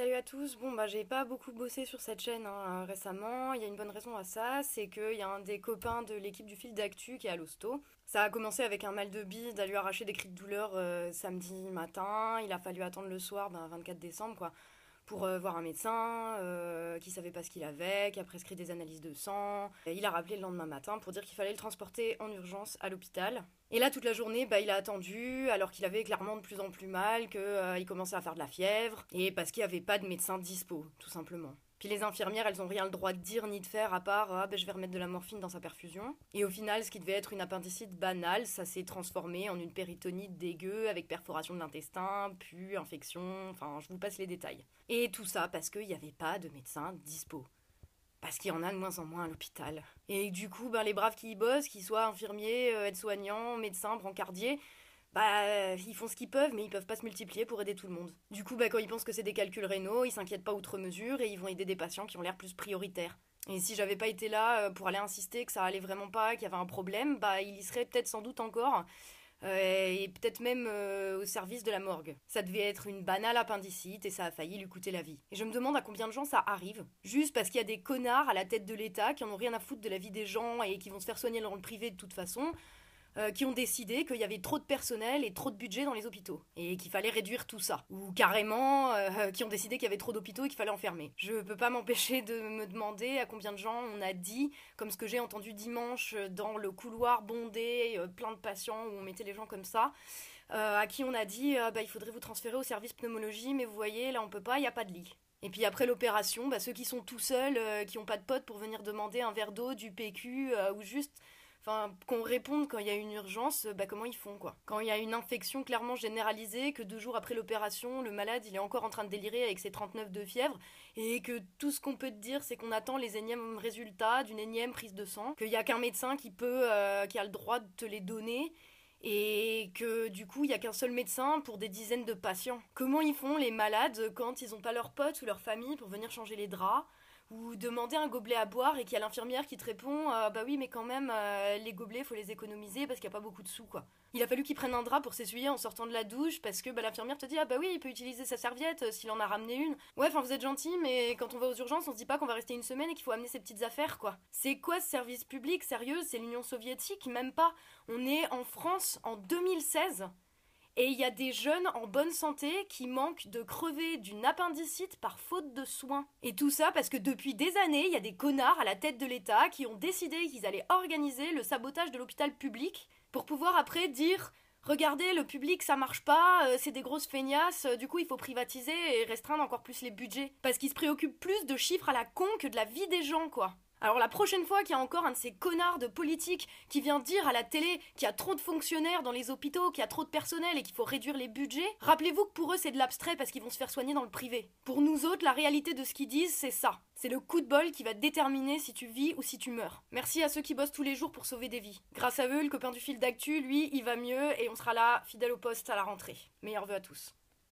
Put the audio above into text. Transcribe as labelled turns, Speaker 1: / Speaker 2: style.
Speaker 1: Salut à tous. Bon, bah, j'ai pas beaucoup bossé sur cette chaîne hein, récemment. Il y a une bonne raison à ça, c'est qu'il y a un des copains de l'équipe du fil d'actu qui est à l'hosto. Ça a commencé avec un mal de bide, à lui arracher des cris de douleur euh, samedi matin. Il a fallu attendre le soir, ben, 24 décembre, quoi, pour euh, voir un médecin euh, qui savait pas ce qu'il avait, qui a prescrit des analyses de sang. Et il a rappelé le lendemain matin pour dire qu'il fallait le transporter en urgence à l'hôpital. Et là, toute la journée, bah, il a attendu, alors qu'il avait clairement de plus en plus mal, qu'il euh, commençait à faire de la fièvre, et parce qu'il n'y avait pas de médecin dispo, tout simplement. Puis les infirmières, elles ont rien le droit de dire ni de faire à part ah ben je vais remettre de la morphine dans sa perfusion. Et au final, ce qui devait être une appendicite banale, ça s'est transformé en une péritonite dégueu avec perforation de l'intestin, puis infection, enfin je vous passe les détails. Et tout ça parce qu'il n'y avait pas de médecin dispo parce qu'il y en a de moins en moins à l'hôpital. Et du coup, ben, les braves qui y bossent, qu'ils soient infirmiers, euh, aides-soignants, médecins, brancardiers, bah, euh, ils font ce qu'ils peuvent, mais ils peuvent pas se multiplier pour aider tout le monde. Du coup, bah, quand ils pensent que c'est des calculs rénaux, ils s'inquiètent pas outre mesure et ils vont aider des patients qui ont l'air plus prioritaires. Et si j'avais pas été là euh, pour aller insister que ça allait vraiment pas, qu'il y avait un problème, bah, il y serait peut-être sans doute encore. Euh, et peut-être même au service de la morgue. Ça devait être une banale appendicite et ça a failli lui coûter la vie. Et je me demande à combien de gens ça arrive, juste parce qu'il y a des connards à la tête de l'État qui en ont rien à foutre de la vie des gens et qui vont se faire soigner dans le privé de toute façon, euh, qui ont décidé qu'il y avait trop de personnel et trop de budget dans les hôpitaux et qu'il fallait réduire tout ça. Ou carrément, euh, qui ont décidé qu'il y avait trop d'hôpitaux et qu'il fallait enfermer. Je peux pas m'empêcher de me demander à combien de gens on a dit, comme ce que j'ai entendu dimanche dans le couloir bondé, euh, plein de patients où on mettait les gens comme ça. à qui on a dit bah, il faudrait vous transférer au service pneumologie, mais vous voyez, là on peut pas, il n'y a pas de lit. Et puis après l'opération, bah, ceux qui sont tout seuls, qui n'ont pas de potes pour venir demander un verre d'eau, du PQ, ou juste qu'on réponde quand il y a une urgence, bah comment ils font quoi. Quand il y a une infection clairement généralisée, que deux jours après l'opération, le malade il est encore en train de délirer avec ses 39 de fièvre, et que tout ce qu'on peut te dire c'est qu'on attend les énièmes résultats d'une énième prise de sang, qu'il n'y a qu'un médecin qui peut, euh, qui a le droit de te les donner, et que du coup il n'y a qu'un seul médecin pour des dizaines de patients. Comment ils font les malades quand ils n'ont pas leurs potes ou leur famille pour venir changer les draps? Ou demander un gobelet à boire et qu'il y a l'infirmière qui te répond euh, bah oui mais quand même euh, les gobelets faut les économiser parce qu'il n'y a pas beaucoup de sous quoi. Il a fallu qu'il prenne un drap pour s'essuyer en sortant de la douche parce que bah, l'infirmière te dit ah bah oui il peut utiliser sa serviette euh, s'il en a ramené une. Ouais enfin vous êtes gentil mais quand on va aux urgences on se dit pas qu'on va rester une semaine et qu'il faut amener ses petites affaires quoi. C'est quoi ce service public sérieux? C'est l'Union soviétique? Même pas. On est en France en 2016 et il y a des jeunes en bonne santé qui manquent de crever d'une appendicite par faute de soins. Et tout ça parce que depuis des années, il y a des connards à la tête de l'État qui ont décidé qu'ils allaient organiser le sabotage de l'hôpital public pour pouvoir après dire Regardez, le public ça marche pas, euh, c'est des grosses feignasses, euh, du coup il faut privatiser et restreindre encore plus les budgets. Parce qu'ils se préoccupent plus de chiffres à la con que de la vie des gens, quoi. Alors la prochaine fois qu'il y a encore un de ces connards de politiques qui vient dire à la télé qu'il y a trop de fonctionnaires dans les hôpitaux, qu'il y a trop de personnel et qu'il faut réduire les budgets, rappelez-vous que pour eux c'est de l'abstrait parce qu'ils vont se faire soigner dans le privé. Pour nous autres, la réalité de ce qu'ils disent, c'est ça. C'est le coup de bol qui va déterminer si tu vis ou si tu meurs. Merci à ceux qui bossent tous les jours pour sauver des vies. Grâce à eux, le copain du fil d'actu, lui, il va mieux et on sera là, fidèle au poste à la rentrée. Meilleurs vœux à tous.